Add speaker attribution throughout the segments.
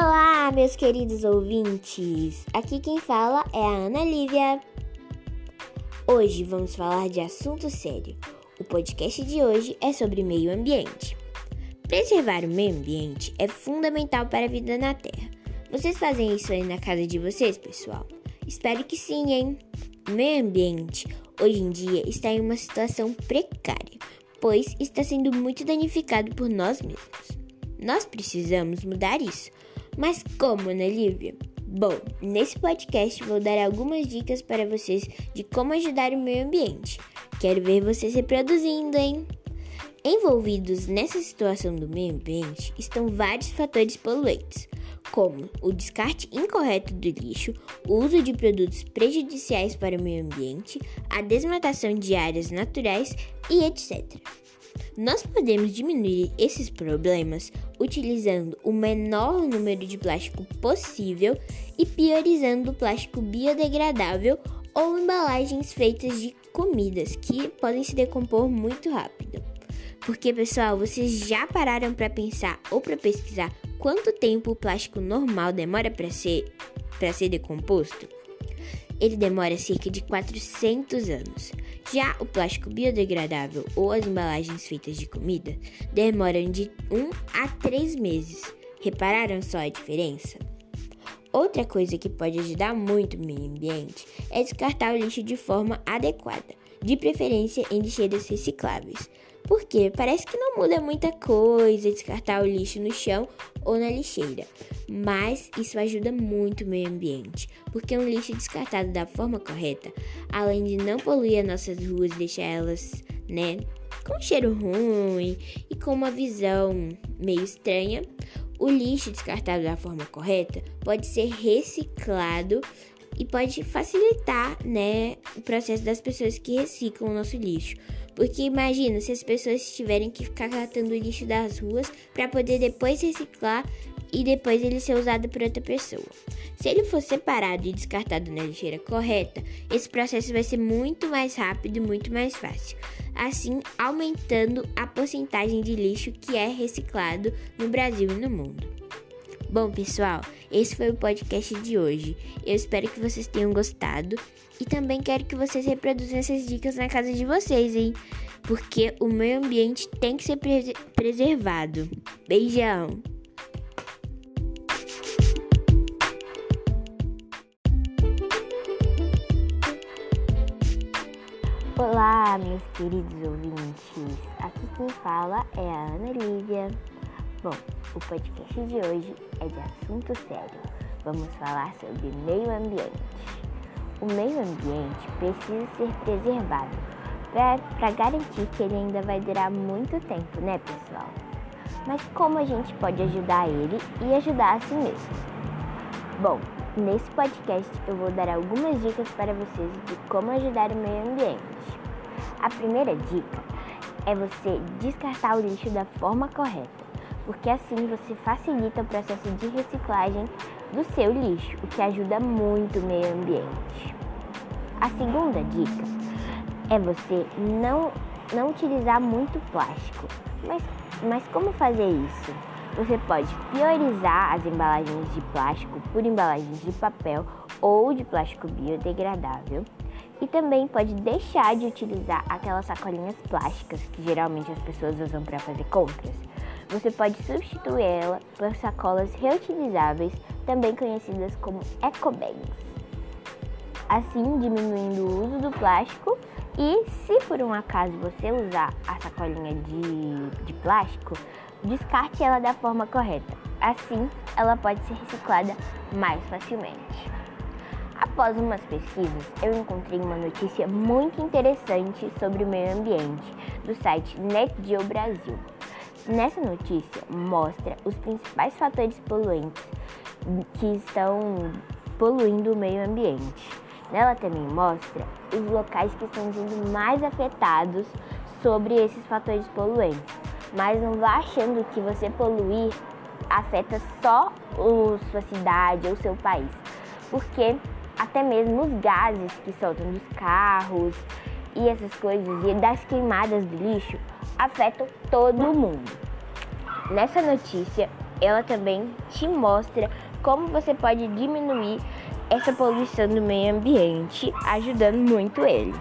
Speaker 1: Olá, meus queridos ouvintes! Aqui quem fala é a Ana Lívia. Hoje vamos falar de assunto sério. O podcast de hoje é sobre meio ambiente. Preservar o meio ambiente é fundamental para a vida na Terra. Vocês fazem isso aí na casa de vocês, pessoal? Espero que sim, hein? O meio ambiente hoje em dia está em uma situação precária, pois está sendo muito danificado por nós mesmos. Nós precisamos mudar isso. Mas como, Ana Lívia? Bom, nesse podcast vou dar algumas dicas para vocês de como ajudar o meio ambiente. Quero ver vocês reproduzindo, hein? Envolvidos nessa situação do meio ambiente estão vários fatores poluentes, como o descarte incorreto do lixo, o uso de produtos prejudiciais para o meio ambiente, a desmatação de áreas naturais e etc. Nós podemos diminuir esses problemas utilizando o menor número de plástico possível e priorizando o plástico biodegradável ou embalagens feitas de comidas que podem se decompor muito rápido. Porque, pessoal, vocês já pararam para pensar ou para pesquisar quanto tempo o plástico normal demora para ser para ser decomposto? Ele demora cerca de 400 anos. Já o plástico biodegradável ou as embalagens feitas de comida demoram de 1 a 3 meses. Repararam só a diferença? Outra coisa que pode ajudar muito o meio ambiente é descartar o lixo de forma adequada, de preferência em lixeiras recicláveis. Porque parece que não muda muita coisa descartar o lixo no chão ou na lixeira, mas isso ajuda muito o meio ambiente, porque um lixo descartado da forma correta, além de não poluir as nossas ruas e deixar elas, né, com um cheiro ruim e com uma visão meio estranha, o lixo descartado da forma correta pode ser reciclado e pode facilitar, né, o processo das pessoas que reciclam o nosso lixo. Porque imagina se as pessoas tiverem que ficar catando o lixo das ruas para poder depois reciclar e depois ele ser usado por outra pessoa. Se ele for separado e descartado na lixeira correta, esse processo vai ser muito mais rápido e muito mais fácil, assim aumentando a porcentagem de lixo que é reciclado no Brasil e no mundo. Bom, pessoal, esse foi o podcast de hoje. Eu espero que vocês tenham gostado e também quero que vocês reproduzam essas dicas na casa de vocês, hein? Porque o meio ambiente tem que ser pre preservado. Beijão! Olá, meus queridos ouvintes. Aqui quem fala é a Ana Lívia. Bom, o podcast de hoje é de assunto sério. Vamos falar sobre meio ambiente. O meio ambiente precisa ser preservado para garantir que ele ainda vai durar muito tempo, né, pessoal? Mas como a gente pode ajudar ele e ajudar a si mesmo? Bom, nesse podcast eu vou dar algumas dicas para vocês de como ajudar o meio ambiente. A primeira dica é você descartar o lixo da forma correta porque assim você facilita o processo de reciclagem do seu lixo, o que ajuda muito o meio ambiente. A segunda dica é você não, não utilizar muito plástico. Mas, mas como fazer isso? Você pode priorizar as embalagens de plástico por embalagens de papel ou de plástico biodegradável. E também pode deixar de utilizar aquelas sacolinhas plásticas que geralmente as pessoas usam para fazer compras você pode substituir ela por sacolas reutilizáveis, também conhecidas como ecobags. Assim, diminuindo o uso do plástico e, se por um acaso você usar a sacolinha de, de plástico, descarte ela da forma correta. Assim, ela pode ser reciclada mais facilmente. Após umas pesquisas, eu encontrei uma notícia muito interessante sobre o meio ambiente do site NetGeo Brasil. Nessa notícia mostra os principais fatores poluentes que estão poluindo o meio ambiente. Nela também mostra os locais que estão sendo mais afetados sobre esses fatores poluentes. Mas não vá achando que você poluir afeta só a sua cidade ou seu país, porque até mesmo os gases que soltam dos carros e essas coisas e das queimadas do lixo afetam todo mundo. Nessa notícia ela também te mostra como você pode diminuir essa poluição do meio ambiente, ajudando muito ele.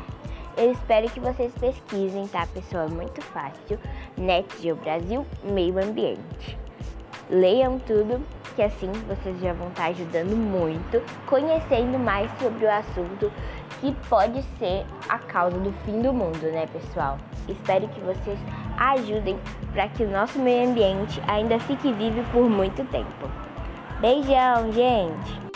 Speaker 1: Eu espero que vocês pesquisem, tá, pessoal? É muito fácil. NetGeo Brasil Meio Ambiente. Leiam tudo, que assim vocês já vão estar ajudando muito, conhecendo mais sobre o assunto que pode ser a causa do fim do mundo, né, pessoal? Espero que vocês ajudem para que o nosso meio ambiente ainda fique vivo por muito tempo. Beijão, gente!